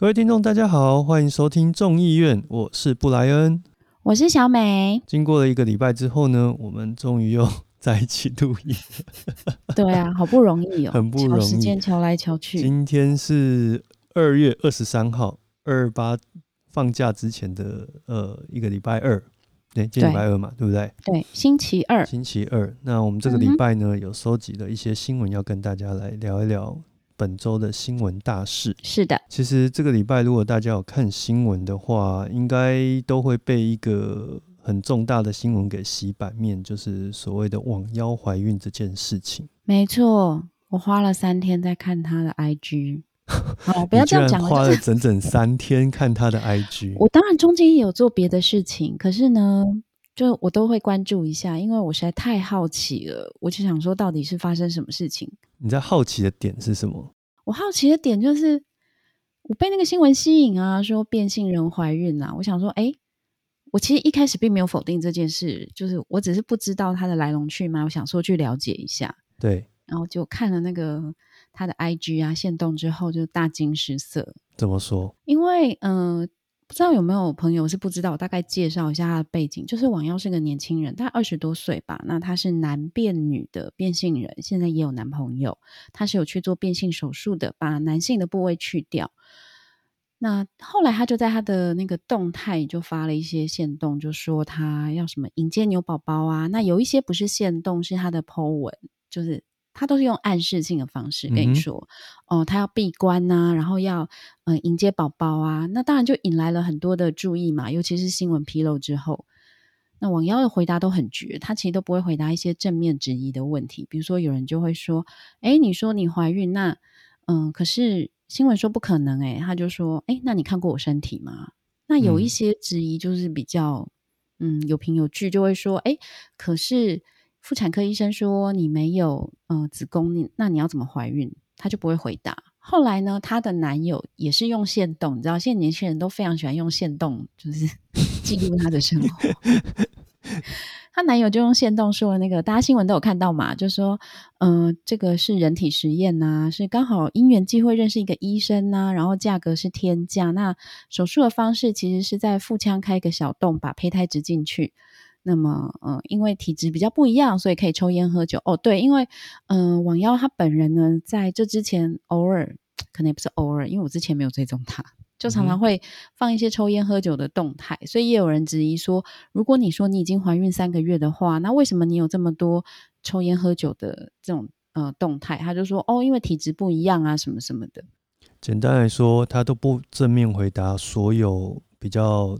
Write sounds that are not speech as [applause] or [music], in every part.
各位听众，大家好，欢迎收听众议院，我是布莱恩，我是小美。经过了一个礼拜之后呢，我们终于又在一起录音。[laughs] 对啊，好不容易哦，[laughs] 很不容易，时间敲来敲去。今天是二月二十三号，二八放假之前的呃一个礼拜二，对，今天礼拜二嘛，对不对？对，星期二。星期二。那我们这个礼拜呢，有收集了一些新闻，要跟大家来聊一聊。本周的新闻大事是的，其实这个礼拜如果大家有看新闻的话，应该都会被一个很重大的新闻给洗版面，就是所谓的网妖怀孕这件事情。没错，我花了三天在看他的 IG。[laughs] 好，不要这样讲，花了整整三天看他的 IG。[laughs] 我当然中间也有做别的事情，可是呢，就我都会关注一下，因为我实在太好奇了，我就想说到底是发生什么事情。你在好奇的点是什么？我好奇的点就是，我被那个新闻吸引啊，说变性人怀孕啊。我想说，哎，我其实一开始并没有否定这件事，就是我只是不知道它的来龙去脉，我想说去了解一下。对，然后就看了那个他的 IG 啊，现动之后就大惊失色。怎么说？因为，嗯。不知道有没有朋友是不知道，我大概介绍一下他的背景。就是王耀是个年轻人，大概二十多岁吧。那他是男变女的变性人，现在也有男朋友。他是有去做变性手术的，把男性的部位去掉。那后来他就在他的那个动态就发了一些线动，就说他要什么迎接牛宝宝啊。那有一些不是线动，是他的 po 文，就是。他都是用暗示性的方式跟你说，哦，他要闭关呐，然后要嗯迎接宝宝啊，那当然就引来了很多的注意嘛。尤其是新闻披露之后，那网妖的回答都很绝，他其实都不会回答一些正面质疑的问题。比如说有人就会说，哎，你说你怀孕，那嗯，可是新闻说不可能，哎，他就说，哎，那你看过我身体吗？那有一些质疑就是比较嗯有凭有据，就会说，哎，可是。妇产科医生说你没有呃子宫，你那你要怎么怀孕？他就不会回答。后来呢，她的男友也是用线动，你知道现在年轻人都非常喜欢用线动，就是 [laughs] 记录他的生活。[laughs] 她男友就用线动说那个，大家新闻都有看到嘛，就说嗯，这个是人体实验呐，是刚好因缘际会认识一个医生呐，然后价格是天价。那手术的方式其实是在腹腔开一个小洞，把胚胎植进去。那么，嗯，因为体质比较不一样，所以可以抽烟喝酒。哦，对，因为，嗯，网妖他本人呢，在这之前偶尔，可能也不是偶尔，因为我之前没有追踪他，就常常会放一些抽烟喝酒的动态，所以也有人质疑说，如果你说你已经怀孕三个月的话，那为什么你有这么多抽烟喝酒的这种呃动态？他就说，哦，因为体质不一样啊，什么什么的。简单来说，他都不正面回答所有比较。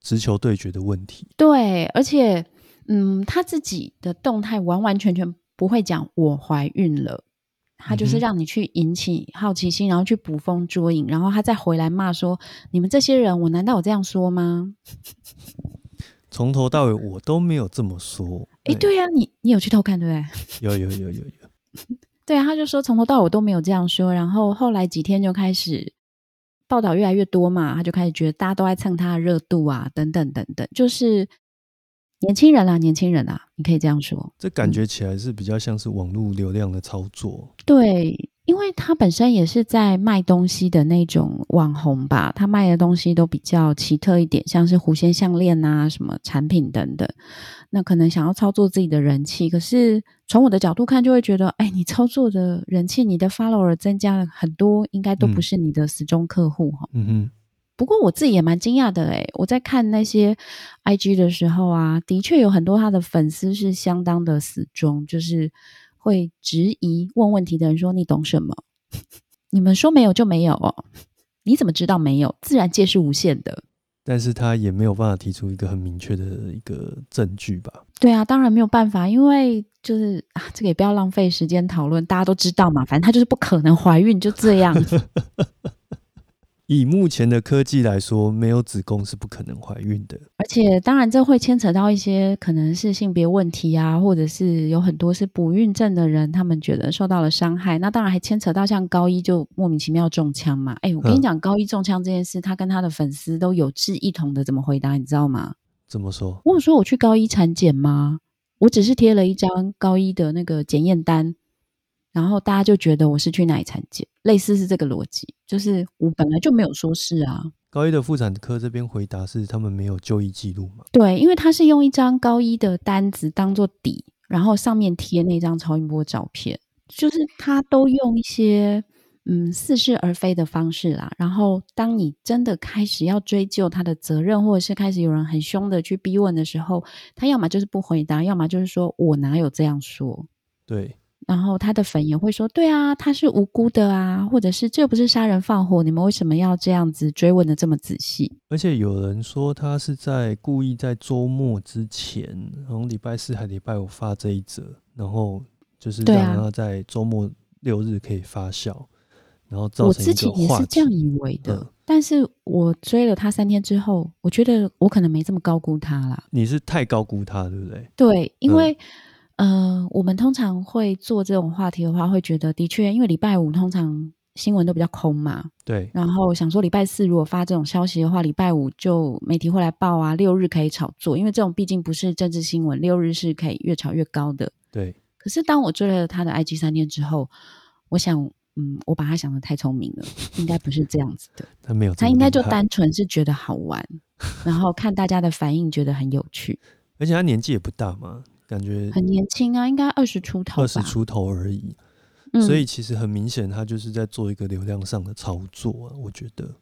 直球对决的问题，对，而且，嗯，他自己的动态完完全全不会讲我怀孕了，他就是让你去引起好奇心，然后去捕风捉影，然后他再回来骂说：“你们这些人，我难道有这样说吗？[laughs] ”从头到尾我都没有这么说。哎，对呀，你你有去偷看对不对？有有有有有。[laughs] 对啊，他就说从头到尾我都没有这样说，然后后来几天就开始。报道越来越多嘛，他就开始觉得大家都在蹭他的热度啊，等等等等，就是年轻人啊，年轻人啊，你可以这样说。这感觉起来是比较像是网络流量的操作。对，因为他本身也是在卖东西的那种网红吧，他卖的东西都比较奇特一点，像是狐仙项链啊，什么产品等等。那可能想要操作自己的人气，可是从我的角度看，就会觉得，哎，你操作的人气，你的 follower 增加了很多，应该都不是你的死忠客户哈。嗯哼。不过我自己也蛮惊讶的，哎，我在看那些 IG 的时候啊，的确有很多他的粉丝是相当的死忠，就是会质疑、问问题的人说：“你懂什么？[laughs] 你们说没有就没有哦，你怎么知道没有？自然界是无限的。”但是他也没有办法提出一个很明确的一个证据吧？对啊，当然没有办法，因为就是啊，这个也不要浪费时间讨论，大家都知道嘛，反正他就是不可能怀孕，就这样。[laughs] 以目前的科技来说，没有子宫是不可能怀孕的。而且，当然这会牵扯到一些可能是性别问题啊，或者是有很多是不孕症的人，他们觉得受到了伤害。那当然还牵扯到像高一就莫名其妙中枪嘛。哎，我跟你讲，高一中枪这件事，他跟他的粉丝都有志一同的怎么回答，你知道吗？怎么说？我有说我去高一产检吗？我只是贴了一张高一的那个检验单。然后大家就觉得我是去哪里产检，类似是这个逻辑，就是我本来就没有说是啊。高一的妇产科这边回答是他们没有就医记录嘛？对，因为他是用一张高一的单子当做底，然后上面贴那张超音波照片，就是他都用一些嗯似是而非的方式啦。然后当你真的开始要追究他的责任，或者是开始有人很凶的去逼问的时候，他要么就是不回答，要么就是说我哪有这样说。对。然后他的粉也会说：“对啊，他是无辜的啊，或者是这不是杀人放火，你们为什么要这样子追问的这么仔细？”而且有人说他是在故意在周末之前，然后礼拜四还礼拜五发这一则，然后就是让他在周末六日可以发酵，然后造成我自己也是这样以为的。但是我追了他三天之后，我觉得我可能没这么高估他啦。你是太高估他，对不对？对，因为。呃，我们通常会做这种话题的话，会觉得的确，因为礼拜五通常新闻都比较空嘛。对。然后想说礼拜四如果发这种消息的话，礼拜五就媒体会来报啊，六日可以炒作，因为这种毕竟不是政治新闻，六日是可以越炒越高的。对。可是当我追了他的 IG 三天之后，我想，嗯，我把他想的太聪明了，应该不是这样子的。[laughs] 他没有，他应该就单纯是觉得好玩，然后看大家的反应，觉得很有趣。[laughs] 而且他年纪也不大嘛。感觉很年轻啊，应该二十出头，二十出头而已。所以其实很明显，他就是在做一个流量上的操作啊。我觉得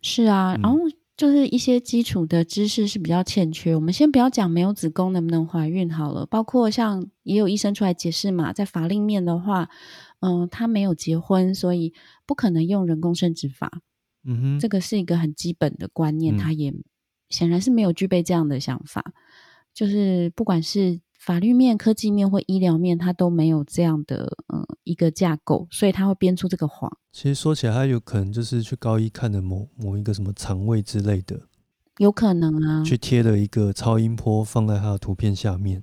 是啊，然后就是一些基础的知识是比较欠缺。我们先不要讲没有子宫能不能怀孕好了，包括像也有医生出来解释嘛，在法令面的话，嗯，他没有结婚，所以不可能用人工生殖法。嗯哼，这个是一个很基本的观念，他也显然是没有具备这样的想法。就是不管是法律面、科技面或医疗面，他都没有这样的嗯一个架构，所以他会编出这个谎。其实说起来，他有可能就是去高一看的某某一个什么肠胃之类的，有可能啊。去贴了一个超音波放在他的图片下面，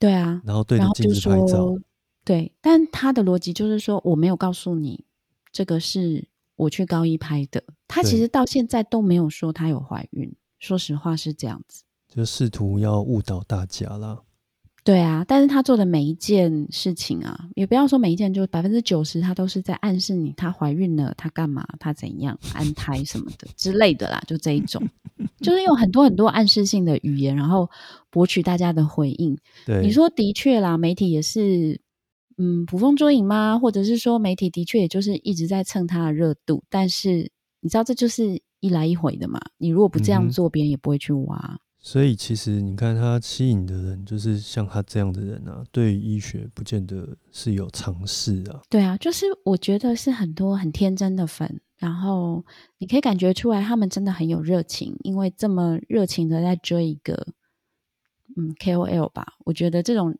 对啊，然后对着镜子拍照。对，但他的逻辑就是说，我没有告诉你这个是我去高一拍的。他其实到现在都没有说他有怀孕，说实话是这样子，就试图要误导大家啦。对啊，但是他做的每一件事情啊，也不要说每一件，就百分之九十，他都是在暗示你，他怀孕了，他干嘛，他怎样安胎什么的之类的啦，就这一种，[laughs] 就是用很多很多暗示性的语言，然后博取大家的回应。对，你说的确啦，媒体也是，嗯，捕风捉影吗？或者是说媒体的确也就是一直在蹭他的热度？但是你知道，这就是一来一回的嘛。你如果不这样做，别人也不会去挖。所以其实你看他吸引的人，就是像他这样的人啊，对医学不见得是有尝试啊。对啊，就是我觉得是很多很天真的粉，然后你可以感觉出来他们真的很有热情，因为这么热情的在追一个嗯 KOL 吧。我觉得这种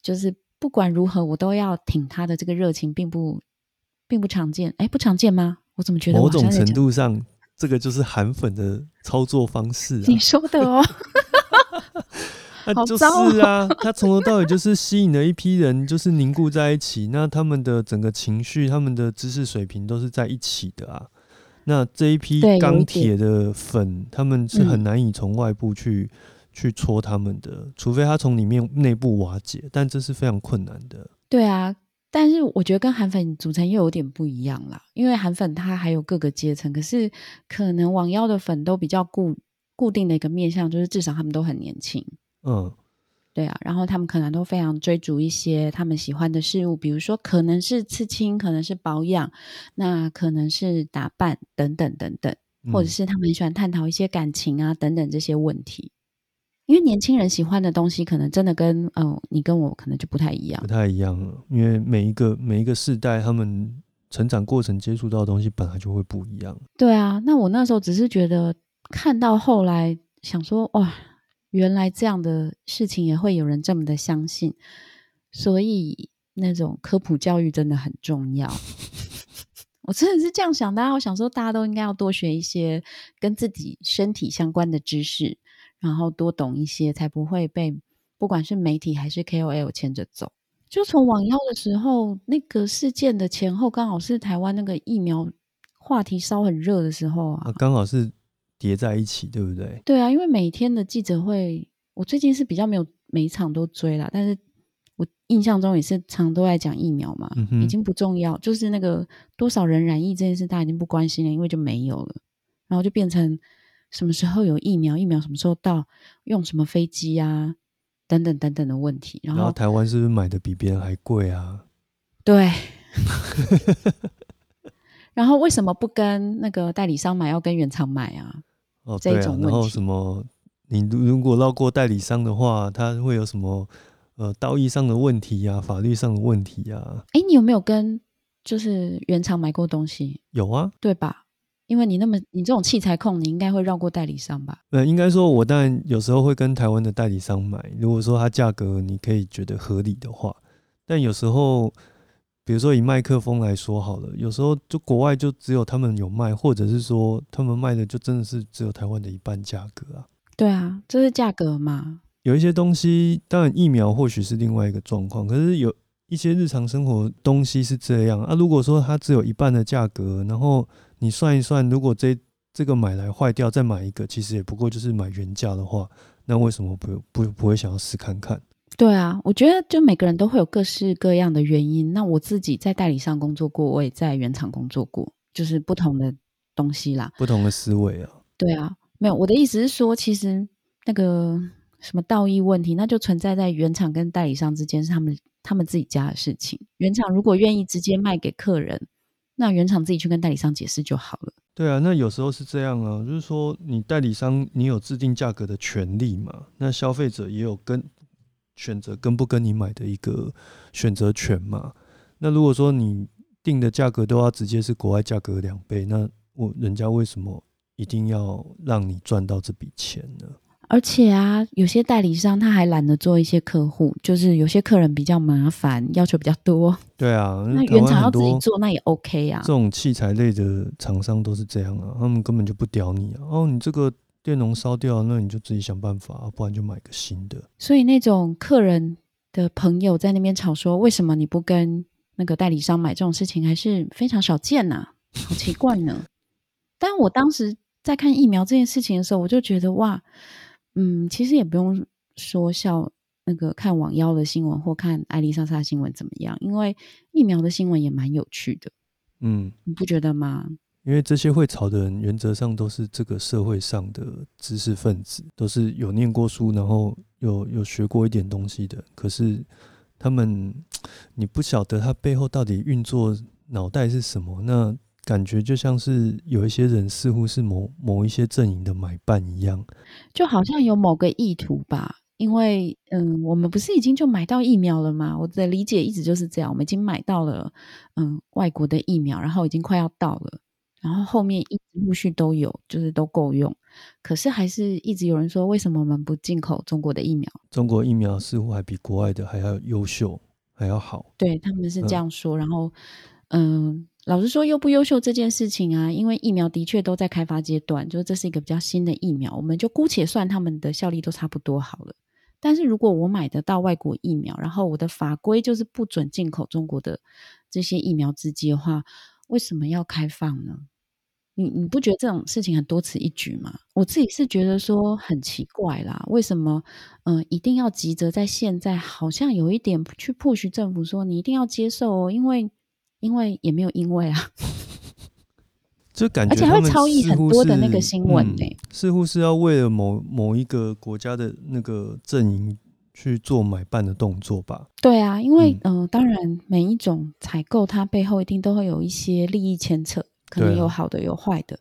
就是不管如何我都要挺他的这个热情，并不并不常见。哎，不常见吗？我怎么觉得某种程度上？这个就是韩粉的操作方式啊！你说的哦，[laughs] 那就是啊，他从头到尾就是吸引了一批人，就是凝固在一起。那他们的整个情绪、他们的知识水平都是在一起的啊。那这一批钢铁的粉，他们是很难以从外部去去戳他们的，除非他从里面内部瓦解，但这是非常困难的。对啊。但是我觉得跟韩粉组成又有点不一样啦，因为韩粉他还有各个阶层，可是可能网妖的粉都比较固固定的一个面向，就是至少他们都很年轻。嗯，对啊，然后他们可能都非常追逐一些他们喜欢的事物，比如说可能是刺青，可能是保养，那可能是打扮等等等等，或者是他们很喜欢探讨一些感情啊等等这些问题。因为年轻人喜欢的东西，可能真的跟嗯你跟我可能就不太一样，不太一样了。因为每一个每一个世代，他们成长过程接触到的东西本来就会不一样。对啊，那我那时候只是觉得看到后来想说，哇，原来这样的事情也会有人这么的相信，所以那种科普教育真的很重要。[laughs] 我真的是这样想的，我想说大家都应该要多学一些跟自己身体相关的知识。然后多懂一些，才不会被不管是媒体还是 KOL 牵着走。就从网妖的时候，那个事件的前后，刚好是台湾那个疫苗话题烧很热的时候啊，刚好是叠在一起，对不对？对啊，因为每天的记者会，我最近是比较没有每一场都追啦，但是我印象中也是常都在讲疫苗嘛，已经不重要，就是那个多少人染疫这件事，大家已经不关心了，因为就没有了，然后就变成什么时候有疫苗，疫苗什么时候到，用什么飞机啊，等等等等的问题。然后台湾是不是买的比别人还贵啊？对。[laughs] 然后为什么不跟那个代理商买，要跟原厂买啊？哦，对啊。然后什么？你如果绕过代理商的话，他会有什么呃道义上的问题呀，法律上的问题呀？哎，你有没有跟就是原厂买过东西？有啊，对吧？因为你那么你这种器材控，你应该会绕过代理商吧？呃，应该说，我当然有时候会跟台湾的代理商买，如果说它价格你可以觉得合理的话，但有时候。比如说以麦克风来说好了，有时候就国外就只有他们有卖，或者是说他们卖的就真的是只有台湾的一半价格啊。对啊，这是价格嘛。有一些东西，当然疫苗或许是另外一个状况，可是有一些日常生活东西是这样啊。如果说它只有一半的价格，然后你算一算，如果这这个买来坏掉再买一个，其实也不过就是买原价的话，那为什么不不不会想要试看看？对啊，我觉得就每个人都会有各式各样的原因。那我自己在代理商工作过，我也在原厂工作过，就是不同的东西啦，不同的思维啊。对啊，没有我的意思是说，其实那个什么道义问题，那就存在在原厂跟代理商之间，是他们他们自己家的事情。原厂如果愿意直接卖给客人，那原厂自己去跟代理商解释就好了。对啊，那有时候是这样啊，就是说你代理商你有制定价格的权利嘛，那消费者也有跟。选择跟不跟你买的一个选择权嘛？那如果说你定的价格都要直接是国外价格两倍，那我人家为什么一定要让你赚到这笔钱呢？而且啊，有些代理商他还懒得做一些客户，就是有些客人比较麻烦，要求比较多。对啊，那原厂要自己做，那也 OK 啊。这种器材类的厂商都是这样啊，他们根本就不屌你啊。哦，你这个。电容烧掉，那你就自己想办法，不然就买个新的。所以那种客人的朋友在那边吵说，为什么你不跟那个代理商买？这种事情还是非常少见呐，[laughs] 好奇怪呢。但我当时在看疫苗这件事情的时候，我就觉得哇，嗯，其实也不用说笑那个看网妖的新闻或看艾丽莎莎新闻怎么样，因为疫苗的新闻也蛮有趣的。嗯，你不觉得吗？因为这些会吵的人，原则上都是这个社会上的知识分子，都是有念过书，然后有有学过一点东西的。可是他们，[tsk] 你不晓得他背后到底运作脑袋是什么，那感觉就像是有一些人似乎是某某一些阵营的买办一样，就好像有某个意图吧。因为，嗯，我们不是已经就买到疫苗了吗？我的理解一直就是这样，我们已经买到了，嗯，外国的疫苗，然后已经快要到了。然后后面一直陆续都有，就是都够用，可是还是一直有人说，为什么我们不进口中国的疫苗？中国疫苗似乎还比国外的还要优秀，还要好。对他们是这样说。然后，嗯，老实说，优不优秀这件事情啊，因为疫苗的确都在开发阶段，就是这是一个比较新的疫苗，我们就姑且算他们的效力都差不多好了。但是如果我买得到外国疫苗，然后我的法规就是不准进口中国的这些疫苗制剂的话，为什么要开放呢？你你不觉得这种事情很多此一举吗？我自己是觉得说很奇怪啦，为什么嗯一定要急着在现在，好像有一点去 push 政府说你一定要接受哦，因为因为也没有因为啊，[laughs] 就感觉而且还会超译很多的那个新闻呢，似乎是要为了某某一个国家的那个阵营去做买办的动作吧？对啊，因为嗯，当然每一种采购它背后一定都会有一些利益牵扯。可能有好的有坏的，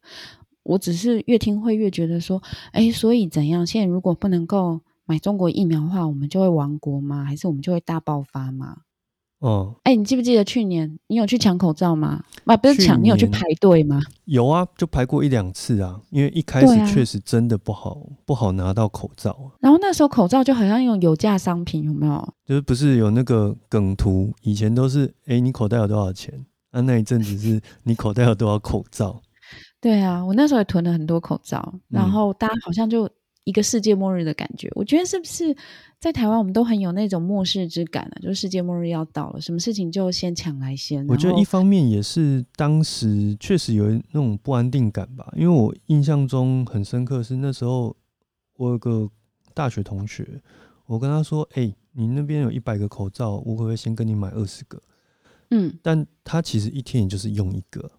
我只是越听会越觉得说，哎，所以怎样？现在如果不能够买中国疫苗的话，我们就会亡国吗？还是我们就会大爆发吗？哦，哎，你记不记得去年你有去抢口罩吗？啊，不是抢，你有去排队吗？有啊，就排过一两次啊。因为一开始确实真的不好，不好拿到口罩。然后那时候口罩就好像用有价商品，有没有？就是不是有那个梗图？以前都是，哎，你口袋有多少钱？那那一阵子是你口袋有多少口罩？对啊，我那时候也囤了很多口罩，然后大家好像就一个世界末日的感觉。我觉得是不是在台湾我们都很有那种末世之感啊？就是世界末日要到了，什么事情就先抢来先。我觉得一方面也是当时确实有那种不安定感吧，因为我印象中很深刻是那时候我有个大学同学，我跟他说：“哎。”你那边有一百个口罩，我可不可以先跟你买二十个？嗯，但他其实一天也就是用一个，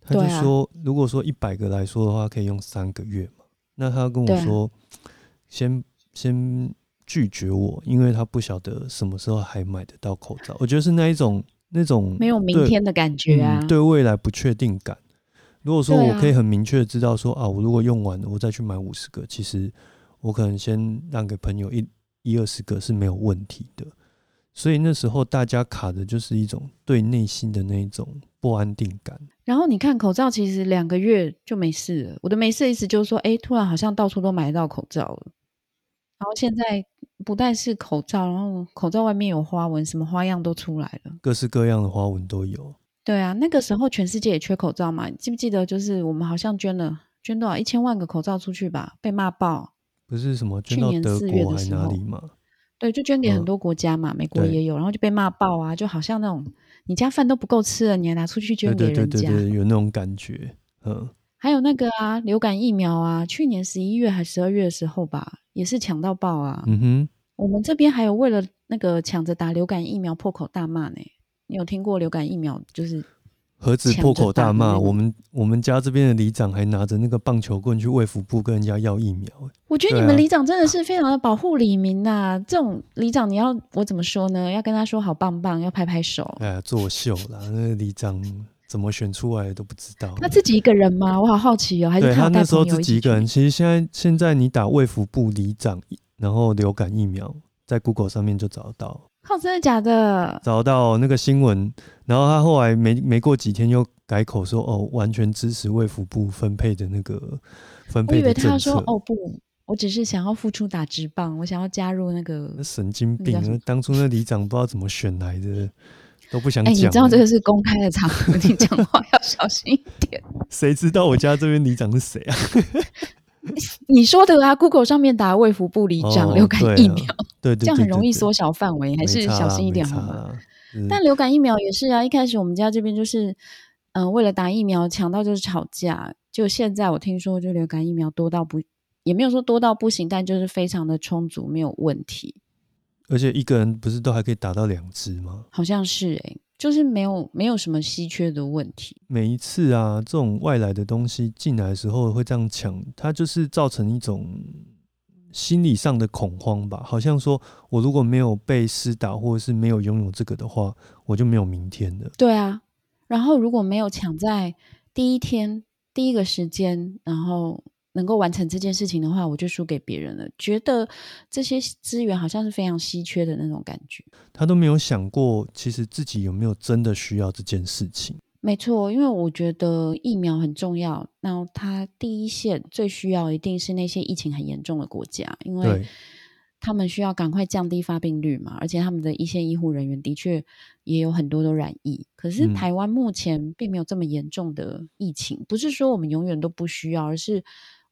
他就说，如果说一百个来说的话，可以用三个月嘛。那他跟我说，先先拒绝我，因为他不晓得什么时候还买得到口罩。我觉得是那一种那种没有明天的感觉啊。嗯，对未来不确定感。如果说我可以很明确的知道说啊，我如果用完了，我再去买五十个，其实我可能先让给朋友一一二十个是没有问题的。所以那时候大家卡的就是一种对内心的那一种不安定感。然后你看口罩，其实两个月就没事了。我的没事的意思就是说，哎，突然好像到处都买得到口罩了。然后现在不但是口罩，然后口罩外面有花纹，什么花样都出来了。各式各样的花纹都有。对啊，那个时候全世界也缺口罩嘛，记不记得？就是我们好像捐了捐多少一千万个口罩出去吧，被骂爆。不是什么捐到去年德4月国还的时候哪里吗？对，就捐给很嗯多国家嘛，美国也有，然后就被骂爆啊，就好像那种你家饭都不够吃了，你还拿出去捐给对对人家。对对，有那种感觉。嗯，还有那个啊，流感疫苗啊，去年十一月还十二月的时候吧，也是抢到爆啊。嗯哼，我们这边还有为了那个抢着打流感疫苗破口大骂呢。你有听过流感疫苗就是盒子破口大骂，我们我们家这边的里长还拿着那个棒球棍去卫福部跟人家要疫苗。我觉得你们里长真的是非常的保护里民呐、这种里长你要我怎么说呢？要跟他说好棒棒，要拍拍手。哎呀，作秀啦！那个里长怎么选出来的都不知道。他自己一个人吗？我好好奇哦，还是他他那时候自己一个人，其实现在现在你打卫福部里长，然后流感疫苗，在 Google 上面就找得到，靠，真的假的？找到那个新闻。然后他后来没没过几天又改口说，哦，完全支持卫福部分配的那个分我以为配的政策。他说哦不，我只是想要付出打直棒，我想要加入那个那。神经病那叫什！么当初那里长不知道怎么选来的，都不想哎、讲。你知道这个是公开的场合，你讲话要小心一点。谁知道我家这边里长是谁啊？[laughs] [laughs] 你说的啊，Google 上面打卫福部里长、哦流感对啊疫苗，对对对这样很容易缩小范围，还是小心一点好吗？没差啦就是但流感疫苗也是啊，一开始我们家这边就是，嗯、为了打疫苗抢到就是吵架，就现在我听说就流感疫苗多到不，也没有说多到不行，但就是非常的充足，没有问题，而且一个人不是都还可以打到两支吗？好像是诶、就是没有没有什么稀缺的问题。每一次啊，这种外来的东西进来的时候会这样抢，它就是造成一种心理上的恐慌吧。好像说我如果没有被施打，或者是没有拥有这个的话，我就没有明天了。对啊，然后如果没有抢在第一天第一个时间，然后能够完成这件事情的话，我就输给别人了。觉得这些资源好像是非常稀缺的那种感觉。他都没有想过，其实自己有没有真的需要这件事情。没错，因为我觉得疫苗很重要。那他第一线最需要一定是那些疫情很严重的国家，因为他们需要赶快降低发病率嘛，而且他们的一线医护人员的确也有很多都染疫。可是嗯台湾目前并没有这么严重的疫情，不是说我们永远都不需要，而是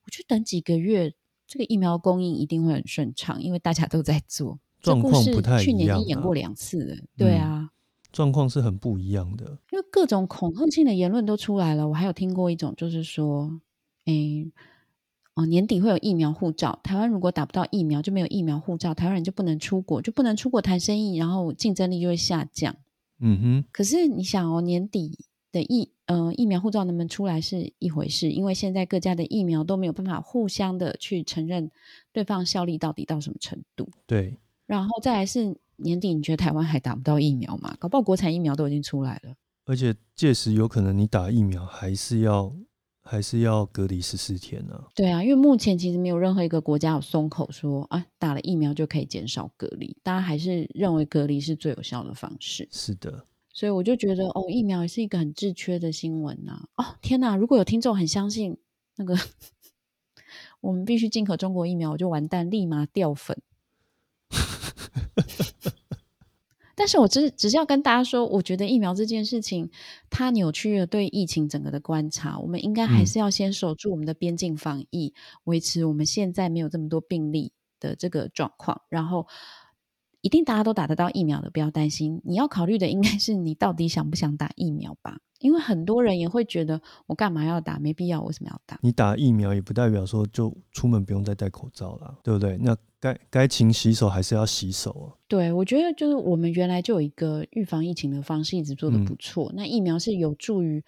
我觉得等几个月，这个疫苗供应一定会很顺畅，因为大家都在做。这状况不太一样去年已经演过两次了，对嗯啊。状况是很不一样的。因为各种恐吓性的言论都出来了。我还有听过一种，就是说，诶，哦，年底会有疫苗护照，台湾如果打不到疫苗，就没有疫苗护照，台湾人就不能出国，就不能出国谈生意，然后竞争力就会下降。嗯哼，可是你想哦，年底的疫呃疫苗护照能不能出来是一回事，因为现在各家的疫苗都没有办法互相的去承认对方效力到底到什么程度。对，然后再来是年底，你觉得台湾还打不到疫苗吗？搞不好国产疫苗都已经出来了。而且届时有可能你打疫苗还是要还是要隔离十四天呢、对啊，因为目前其实没有任何一个国家有松口说啊，打了疫苗就可以减少隔离，大家还是认为隔离是最有效的方式。是的，所以我就觉得哦，疫苗也是一个很自缺的新闻呐、哦，天哪！如果有听众很相信那个 [laughs] 我们必须进口中国疫苗，我就完蛋，立马掉粉。[laughs] 但是我只只是要跟大家说，我觉得疫苗这件事情，它扭曲了对疫情整个的观察。我们应该还嗯是要先守住我们的边境防疫，维持我们现在没有这么多病例的这个状况。然后，一定大家都打得到疫苗的，不要担心。你要考虑的应该是你到底想不想打疫苗吧？因为很多人也会觉得，我干嘛要打？没必要，为什么要打？你打疫苗也不代表说就出门不用再戴口罩了，对不对？那该该勤洗手还是要洗手啊。对，我觉得就是我们原来就有一个预防疫情的方式，一直做的不错。那疫苗是有助于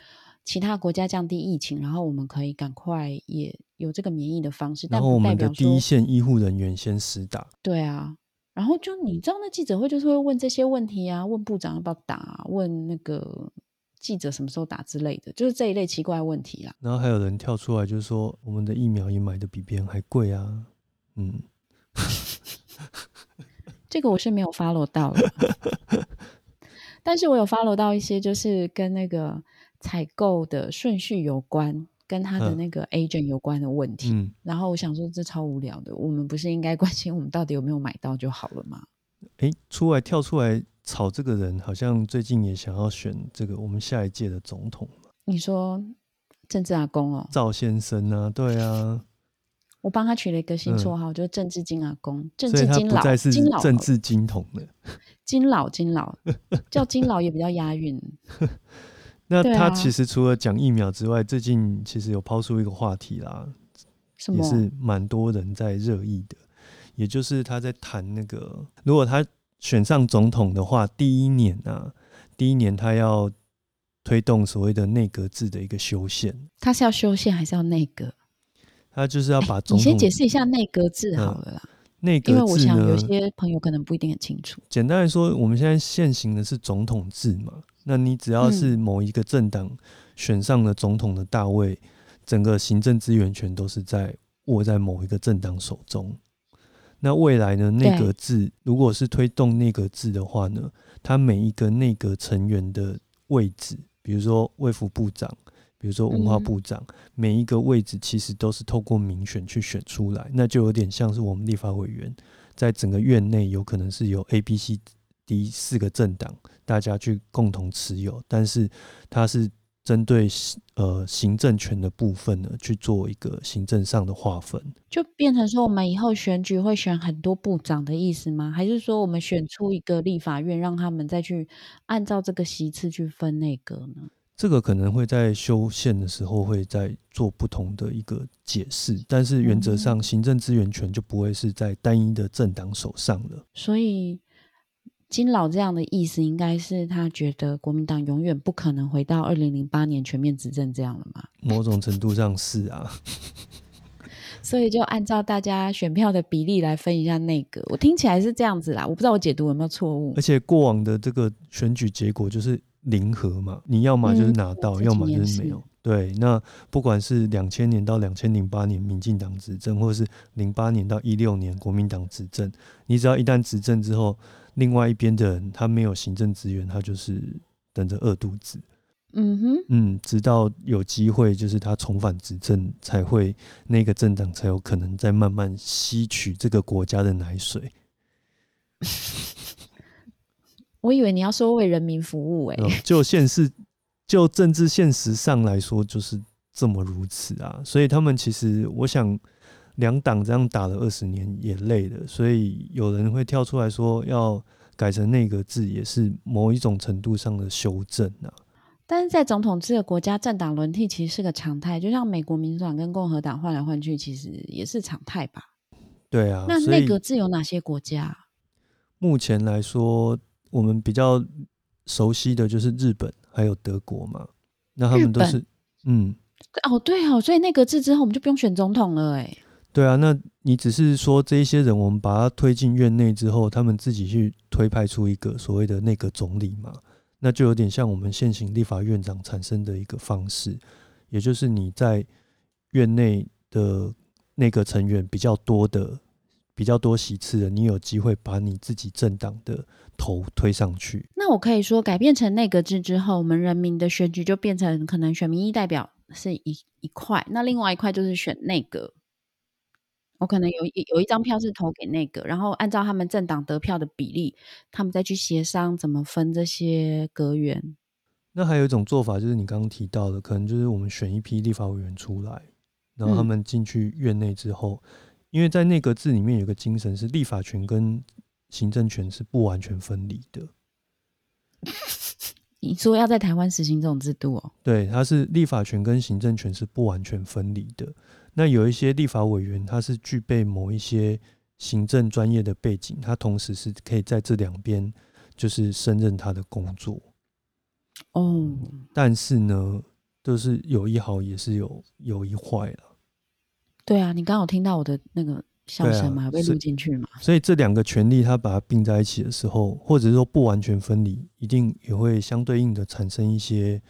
其他国家降低疫情，然后我们可以赶快也有这个免疫的方式。然后我们的第一线医护人员先施打。对啊，然后就你知道那记者会就是会问这些问题啊，问部长要不要打，问那个。记者什么时候打之类的，就是这一类奇怪问题啦。然后还有人跳出来，就是说我们的疫苗也买的比别人还贵啊。嗯，[laughs] 这个我是没有 follow 到的，但是我有 follow 到一些，就是跟那个采购的顺序有关，跟他的那个 agent 有关的问题。嗯，然后我想说，这超无聊的，我们不是应该关心我们到底有没有买到就好了吗？哎，出来跳出来。炒这个人好像最近也想要选这个我们下一届的总统你说政治阿公哦，赵先生啊，对啊，[laughs] 我帮他取了一个新绰号，就是政治金阿公，政治 [laughs] 金老，金老，政治金童的，金老金老叫金老也比较押韵。[laughs] 那他其实除了讲疫苗之外，最近其实有抛出一个话题啦，也是蛮多人在热议的，也就是他在谈那个如果他。选上总统的话，第一年啊，第一年他要推动所谓的内阁制的一个修宪。他是要修宪还是要内阁？他就是要把总统。你先解释一下内阁制好了啦。内阁制因为我想有些朋友可能不一定很清楚。简单来说，我们现在现行的是总统制嘛。那你只要是某一个政党选上了总统的大位，整个行政资源权都是在握在某一个政党手中。那未来呢？内阁制如果是推动内阁制的话呢，它每一个内阁成员的位置，比如说卫福部长，比如说文化部长，每一个位置其实都是透过民选去选出来，那就有点像是我们立法委员在整个院内有可能是有 A、B、C、D 四个政党大家去共同持有，但是它是。针对呃行政权的部分呢，去做一个行政上的划分，就变成说我们以后选举会选很多部长的意思吗？还是说我们选出一个立法院，让他们再去按照这个席次去分内阁呢？这个可能会在修宪的时候会再做不同的一个解释，但是原则上行政资源权就不会是在单一的政党手上了。所以。金老这样的意思，应该是他觉得国民党永远不可能回到二零零八年全面执政这样了吗？某种程度上是啊，[laughs] 所以就按照大家选票的比例来分一下内阁。我听起来是这样子啦，我不知道我解读有没有错误。而且过往的这个选举结果就是零和嘛，你要么就是拿到，要么就是没有。对，那不管是两千年到两千零八年民进党执政，或者是零八年到一六年国民党执政，你只要一旦执政之后。另外一边的人，他没有行政资源，他就是等着饿肚子。嗯哼，嗯，直到有机会，就是他重返执政，才会那个政党才有可能再慢慢吸取这个国家的奶水。[laughs] 我以为你要说为人民服务，哎，就现实，就政治现实上来说，就是这么如此啊。所以他们其实，我想。两党这样打了二十年也累了，所以有人会跳出来说要改成内阁制，也是某一种程度上的修正啊。但是在总统制的国家，政党轮替其实是个常态，就像美国民主党跟共和党换来换去，其实也是常态吧？对啊。那内阁制有哪些国家？目前来说，我们比较熟悉的就是日本还有德国嘛。那他们都是嗯，哦对哦，所以内阁制之后，我们就不用选总统了，哎。对啊，那你只是说这一些人，我们把他推进院内之后，他们自己去推派出一个所谓的内阁总理嘛？那就有点像我们现行立法院长产生的一个方式，也就是你在院内的那个成员比较多的、比较多席次的，你有机会把你自己政党的头推上去。那我可以说，改变成内阁制之后，我们人民的选举就变成可能选民意代表是一一块，那另外一块就是选内阁。我可能有一有一张票是投给那个，然后按照他们政党得票的比例，他们再去协商怎么分这些阁员。那还有一种做法，就是你刚刚提到的，可能就是我们选一批立法委员出来，然后他们进去院内之后，因为在那个字里面有个精神是立法权跟行政权是不完全分离的。[laughs] 你说要在台湾实行这种制度哦？对，它是立法权跟行政权是不完全分离的。那有一些立法委员，他是具备某一些行政专业的背景，他同时是可以在这两边就是胜任他的工作。哦，但是呢，都是有一好也是有有一坏了。对啊，你刚好听到我的那个笑声吗？被录进去嘛？所以这两个权利，它把它并在一起的时候，或者说不完全分离，一定也会相对应的产生一些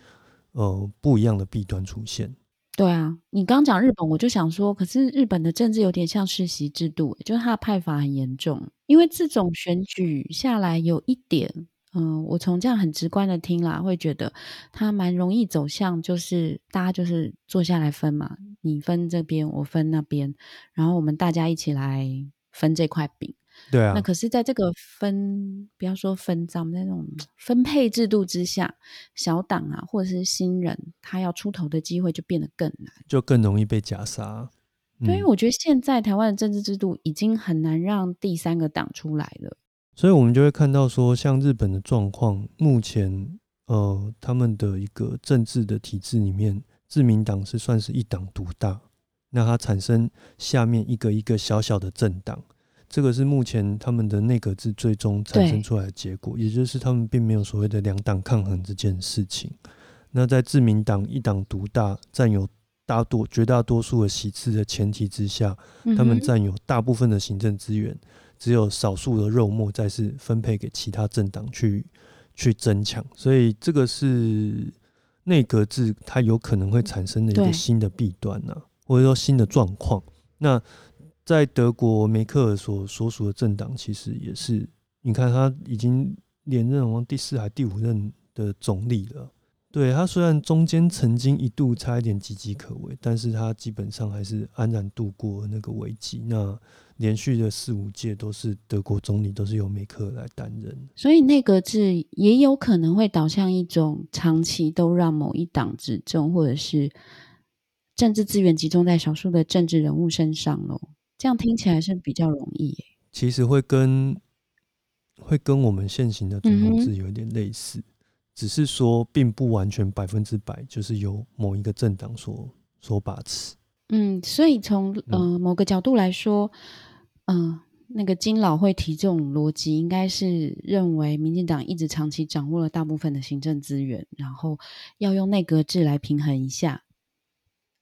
呃不一样的弊端出现。对啊，你刚讲日本，我就想说，可是日本的政治有点像世袭制度，就是它的派阀很严重，因为这种选举下来有一点。嗯，我从这样很直观的听啦，会觉得他蛮容易走向，就是大家就是坐下来分嘛，你分这边，我分那边，然后我们大家一起来分这块饼。对啊。那可是，在这个分，不要说分赃那种分配制度之下，小党啊，或者是新人，他要出头的机会就变得更难，就更容易被夹杀。对，因为我觉得现在台湾的政治制度已经很难让第三个党出来了。所以，我们就会看到说，像日本的状况，目前，呃，他们的一个政治的体制里面，自民党是算是一党独大，那它产生下面一个一个小小的政党，这个是目前他们的内阁制最终产生出来的结果，也就是他们并没有所谓的两党抗衡这件事情。那在自民党一党独大，占有大多绝大多数的席次的前提之下，他们占有大部分的行政资源。只有少数的肉末再是分配给其他政党去去争抢，所以这个是内阁制它有可能会产生的一个新的弊端呢，或者说新的状况。那在德国梅克尔所所属的政党，其实也是，你看他已经连任完第四还第五任的总理了。对他虽然中间曾经一度差一点岌岌可危，但是他基本上还是安然度过那个危机。那连续的四五届都是德国总理，都是由梅克尔来担任。所以内阁制也有可能会导向一种长期都让某一党执政，或者是政治资源集中在少数的政治人物身上喽。这样听起来是比较容易。其实会跟会跟我们现行的总统制有点类似。只是说，并不完全百分之百就是由某一个政党所所把持。嗯，所以从呃某个角度来说，嗯，那个金老会提这种逻辑，应该是认为民进党一直长期掌握了大部分的行政资源，然后要用内阁制来平衡一下。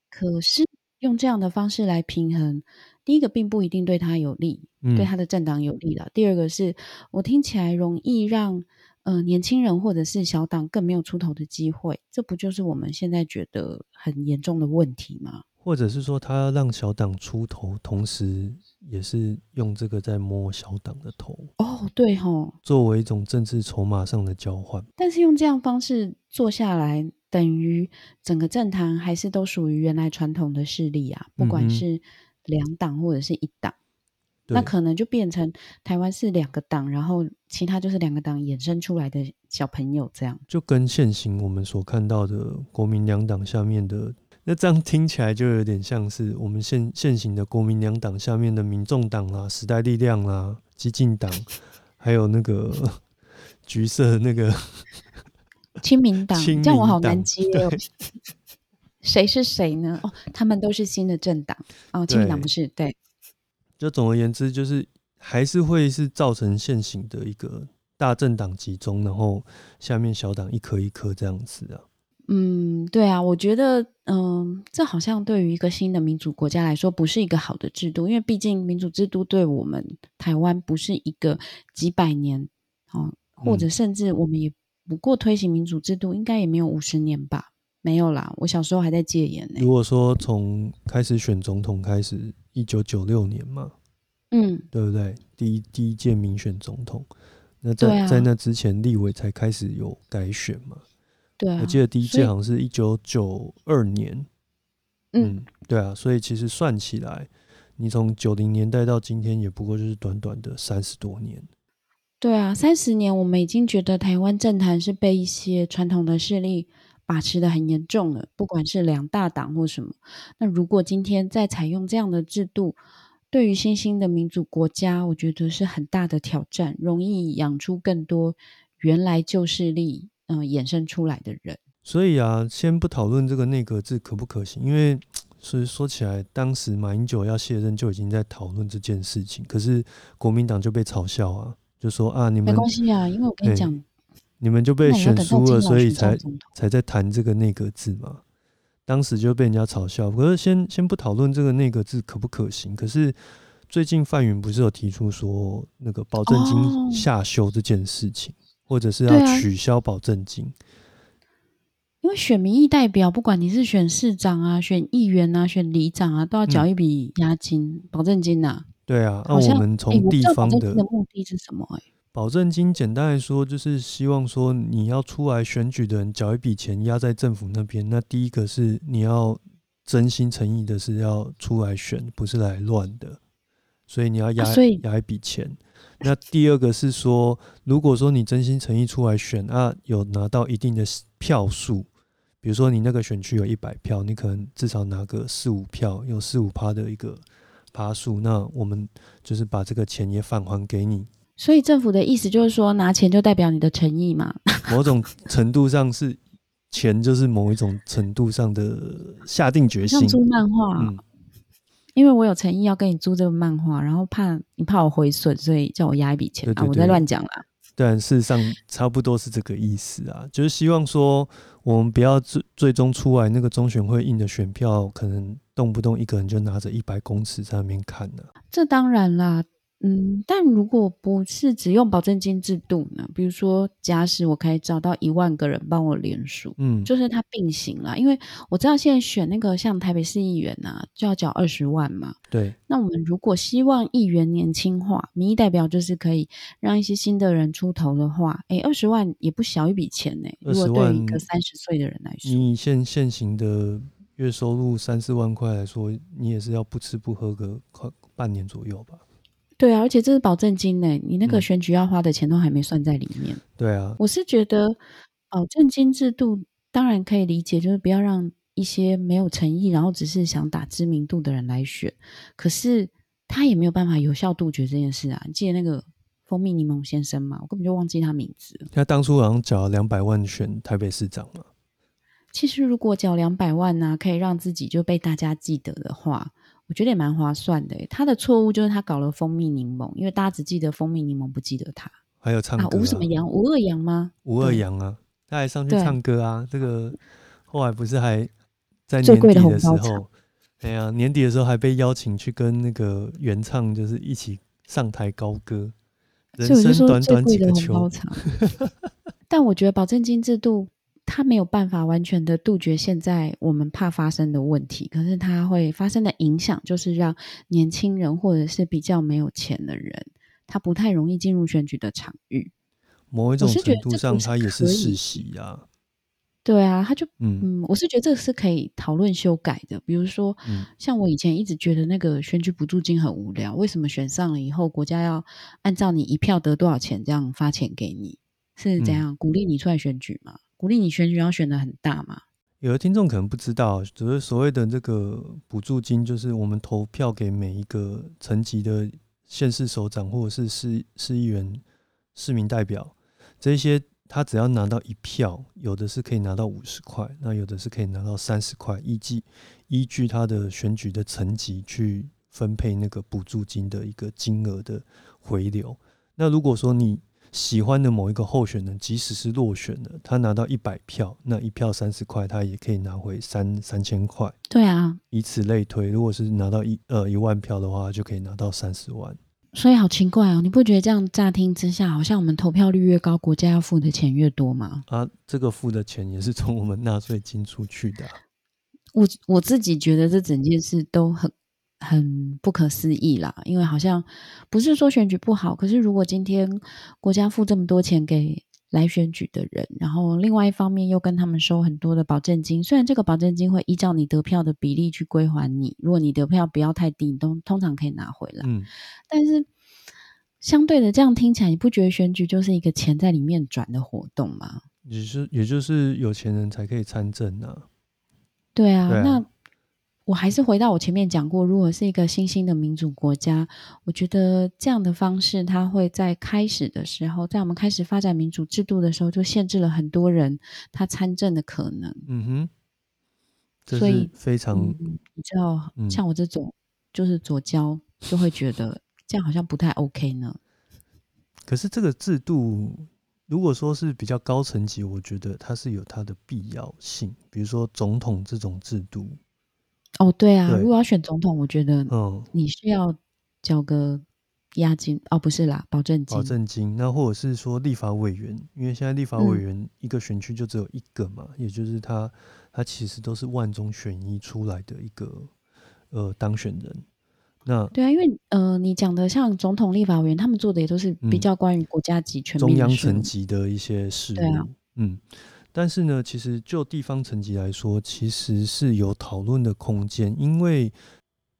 可是用这样的方式来平衡，第一个并不一定对他有利，对他的政党有利了。第二个是我听起来容易让。呃，年轻人或者是小党更没有出头的机会，这不就是我们现在觉得很严重的问题吗？或者是说，他要让小党出头，同时也是用这个在摸小党的头？哦，对吼，作为一种政治筹码上的交换。但是用这样方式做下来，等于整个政坛还是都属于原来传统的势力啊，不管是两党或者是一党。那可能就变成台湾是两个党，然后其他就是两个党衍生出来的小朋友这样，就跟现行我们所看到的国民两党下面的，那这样听起来就有点像是我们现现行的国民两党下面的民众党啦、时代力量啦、激进党，[laughs] 还有那个 [laughs] 橘色那个 [laughs] 亲民党，这样我好难接哦。谁是谁呢？哦，他们都是新的政党哦，亲民党不是对。就总而言之，就是还是会是造成现行的一个大政党集中，然后下面小党一颗一颗这样子啊。嗯，对啊，我觉得，嗯，这好像对于一个新的民主国家来说，不是一个好的制度，因为毕竟民主制度对我们台湾不是一个几百年，哦，或者甚至我们也不过推行民主制度，应该也没有五十年吧？没有啦，我小时候还在戒严呢。如果说从开始选总统开始。一九九六年嘛，嗯，对不对？第一第一届民选总统，那在在那之前，立委才开始有改选嘛。对，我记得第一届好像是一九九二年。嗯，对啊，所以其实算起来，你从九零年代到今天，也不过就是短短的三十多年。对啊，三十年，我们已经觉得台湾政坛是被一些传统的势力。把持的很严重了，不管是两大党或什么。那如果今天再采用这样的制度，对于新兴的民主国家，我觉得是很大的挑战，容易养出更多原来旧势力嗯衍生出来的人。所以啊，先不讨论这个内阁制可不可行，因为所以说起来，当时马英九要卸任就已经在讨论这件事情，可是国民党就被嘲笑啊，就说啊，你们没关系啊，因为我跟你讲，你们就被选输了，所以才才在谈这个内阁制嘛。当时就被人家嘲笑。可是先先不讨论这个内阁制可不可行，可是最近范云不是有提出说那个保证金下修这件事情，或者是要取消保证金。因为选民意代表，不管你是选市长啊、选议员啊、选里长啊，都要缴一笔押金、保证金呐。对啊，那我们从地方的目的是什么？哎，保证金简单来说，就是希望说你要出来选举的人缴一笔钱压在政府那边。那第一个是你要真心诚意的是要出来选，不是来乱的，所以你要压压一笔钱。那第二个是说，如果说你真心诚意出来选啊，有拿到一定的票数。比如说，你那个选区有一百票，你可能至少拿个四五票，有四五趴的一个趴数，那我们就是把这个钱也返还给你。所以政府的意思就是说，拿钱就代表你的诚意嘛？[laughs] 某种程度上是钱，就是某一种程度上的下定决心。租漫画，因为我有诚意要跟你租这个漫画，然后怕你怕我毁损，所以叫我压一笔钱啊！我在乱讲啦。但事实上差不多是这个意思啊，就是希望说我们不要最最终出来那个中选会印的选票，可能动不动一个人就拿着一百公尺在那边看呢。这当然啦。嗯，但如果不是只用保证金制度呢？比如说，假使我可以找到一万个人帮我联署，嗯，就是它并行了。因为我知道现在选那个像台北市议员啊，就要缴二十万嘛。对。那我们如果希望议员年轻化，民意代表就是可以让一些新的人出头的话，哎，二十万也不小一笔钱呢。如果对一个三十岁的人来说，你现现行的月收入三四万块来说，你也是要不吃不喝个快半年左右吧。对啊，而且这是保证金呢，你那个选举要花的钱都还没算在里面。对啊，我是觉得保证金制度当然可以理解，就是不要让一些没有诚意，然后只是想打知名度的人来选。可是他也没有办法有效杜绝这件事啊！你记得那个蜂蜜柠檬先生吗？我根本就忘记他名字。他当初好像缴了两百万选台北市长嘛。其实如果缴两百万呢，可以让自己就被大家记得的话。我觉得也蛮划算的。他的错误就是他搞了蜂蜜柠檬，因为大家只记得蜂蜜柠檬，不记得他。还有唱歌，吴什么阳？吴二阳吗？吴二阳啊，他还上去唱歌啊。这个后来不是还在年底的时候，哎呀，年底的时候还被邀请去跟那个原唱就是一起上台高歌。人生短短几个秋。[laughs] 但我觉得保证金制度。它没有办法完全的杜绝现在我们怕发生的问题，可是它会发生的影响就是让年轻人或者是比较没有钱的人，他不太容易进入选举的场域。某一种程度上，他也是世袭呀。对啊，他就嗯嗯，我是觉得这个是可以讨论修改的。比如说，像我以前一直觉得那个选举补助金很无聊，为什么选上了以后，国家要按照你一票得多少钱这样发钱给你？是怎样鼓励你出来选举吗？鼓励你选举要选的很大嘛？有的听众可能不知道，就是所谓的这个补助金，就是我们投票给每一个层级的县市首长或者是市市议员、市民代表，这些他只要拿到一票，有的是可以拿到五十块，那有的是可以拿到三十块，依据依据他的选举的层级去分配那个补助金的一个金额的回流。那如果说你喜欢的某一个候选人，即使是落选的，他拿到一百票，那一票三十块，他也可以拿回三三千块。对啊，以此类推，如果是拿到一呃一万票的话，就可以拿到三十万。所以好奇怪哦，你不觉得这样乍听之下，好像我们投票率越高，国家要付的钱越多吗？啊，这个付的钱也是从我们纳税金出去的。我我自己觉得这整件事都很。很不可思议啦，因为好像不是说选举不好，可是如果今天国家付这么多钱给来选举的人，然后另外一方面又跟他们收很多的保证金，虽然这个保证金会依照你得票的比例去归还你，如果你得票不要太低，你都通常可以拿回来。嗯，但是相对的，这样听起来，你不觉得选举就是一个钱在里面转的活动吗？也是，也就是有钱人才可以参政呢。对啊，那。我还是回到我前面讲过，如果是一个新兴的民主国家，我觉得这样的方式，它会在开始的时候，在我们开始发展民主制度的时候，就限制了很多人他参政的可能。嗯哼，这所以是非常嗯，你知道，嗯像我这种就是左交，就会觉得这样好像不太 OK 呢。可是这个制度，如果说是比较高层级，我觉得它是有它的必要性。比如说总统这种制度，哦，对啊，对。如果要选总统，我觉得嗯，你是要交个押金哦，不是啦，保证金。保证金，那或者是说立法委员，因为现在立法委嗯。员一个选区就只有一个嘛，也就是他，他其实都是万中选一出来的一个呃当选人。那对啊，因为呃，你讲的像总统、立法委员，他们做的也都是比嗯。较关于国家级、全中央层级的一些事对啊，嗯，但是呢，其实就地方层级来说，其实是有讨论的空间，因为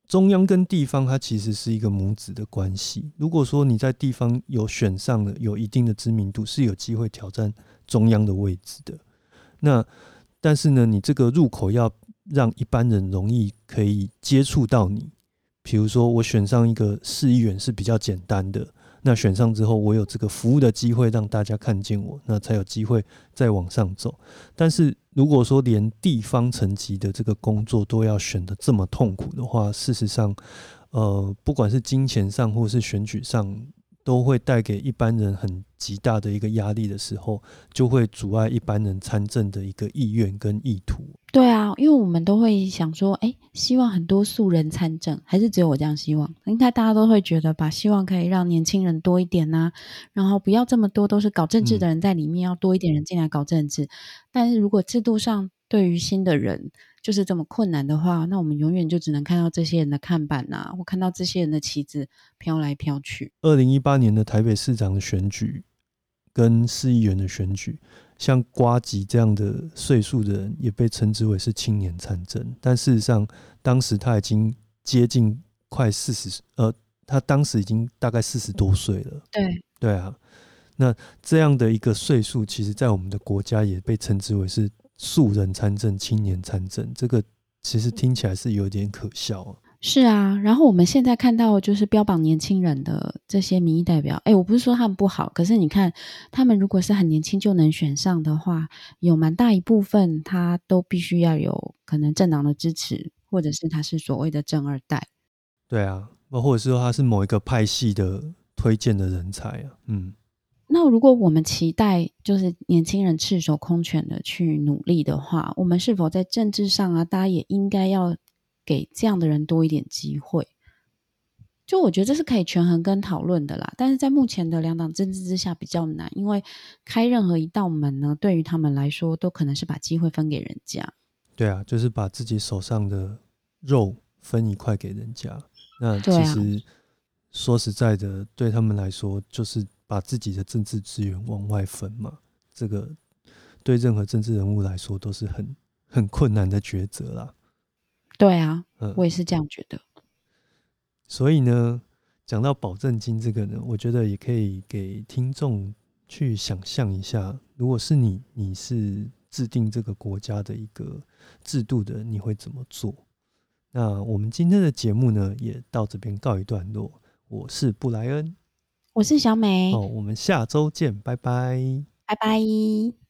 中央跟地方它其实是一个母子的关系。如果说你在地方有选上了，有一定的知名度，是有机会挑战中央的位置的。那但是呢，你这个入口要让一般人容易可以接触到你，比如说我选上一个市议员是比较简单的，那选上之后，我有这个服务的机会让大家看见我，那才有机会再往上走。但是如果说连地方层级的这个工作都要选的这么痛苦的话，事实上，呃，不管是金钱上或是选举上，都会带给一般人很极大的一个压力的时候，就会阻碍一般人参政的一个意愿跟意图。对啊，因为我们都会想说，哎，希望很多素人参政，还是只有我这样希望？应该大家都会觉得吧，希望可以让年轻人多一点呐、然后不要这么多都是搞政治的人在里面，要多一点人进来搞政治。但是如果制度上对于新的人就是这么困难的话，那我们永远就只能看到这些人的看板呐、或看到这些人的旗子飘来飘去。二零一八年的台北市长的选举跟市议员的选举，像瓜吉这样的岁数的人，也被称之为是青年参政。但事实上，当时他已经接近快四十，呃，他当时已经大概四十多岁了。对，对啊，那这样的一个岁数，其实在我们的国家也被称之为是素人参政、青年参政。这个其实听起来是有点可笑啊。是啊，然后我们现在看到就是标榜年轻人的这些民意代表，哎，我不是说他们不好，可是你看他们如果是很年轻就能选上的话，有蛮大一部分他都必须要有可能政党的支持，或者是他是所谓的正二代。对啊，或者是说他是某一个派系的推荐的人才啊。嗯，那如果我们期待就是年轻人赤手空拳的去努力的话，我们是否在政治上啊，大家也应该要给这样的人多一点机会？就我觉得这是可以权衡跟讨论的啦，但是在目前的两党政治之下比较难，因为开任何一道门呢，对于他们来说都可能是把机会分给人家。对啊，就是把自己手上的肉分一块给人家。那其实说实在的，对他们来说，就是把自己的政治资源往外分嘛。这个对任何政治人物来说都是很很困难的抉择啦。对啊，嗯，我也是这样觉得。所以呢，讲到保证金这个呢，我觉得也可以给听众去想象一下，如果是你，你是制定这个国家的一个制度的，你会怎么做？那我们今天的节目呢，也到这边告一段落。我是布莱恩，我是小美，哦，我们下周见，拜拜。拜拜。